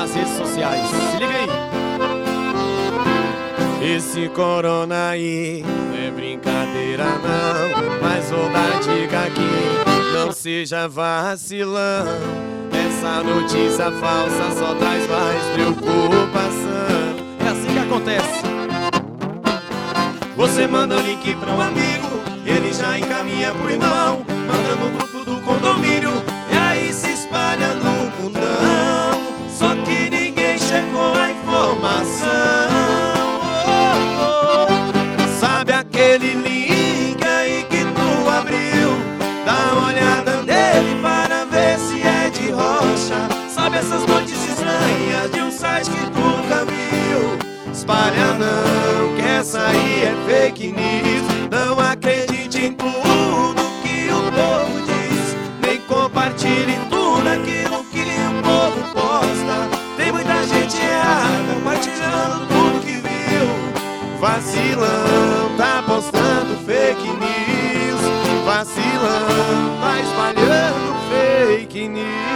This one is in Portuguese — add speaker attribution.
Speaker 1: nas redes sociais. Se liga aí. Esse corona aí não é brincadeira não, mas vou dar dica aqui, não seja vacilão. Essa notícia falsa só traz mais preocupação. É assim que acontece. Você manda o link para um amigo, ele já encaminha pro irmão, manda no grupo Aquele link aí que tu abriu? Dá uma olhada nele para ver se é de rocha. Sabe essas notícias estranhas de um site que tu nunca viu? Espalha não, que essa aí é fake news. Não acredite em tudo que o povo diz. Nem compartilhe tudo aquilo que o povo posta. Tem muita gente errada compartilhando tudo que viu. Vacilão, news.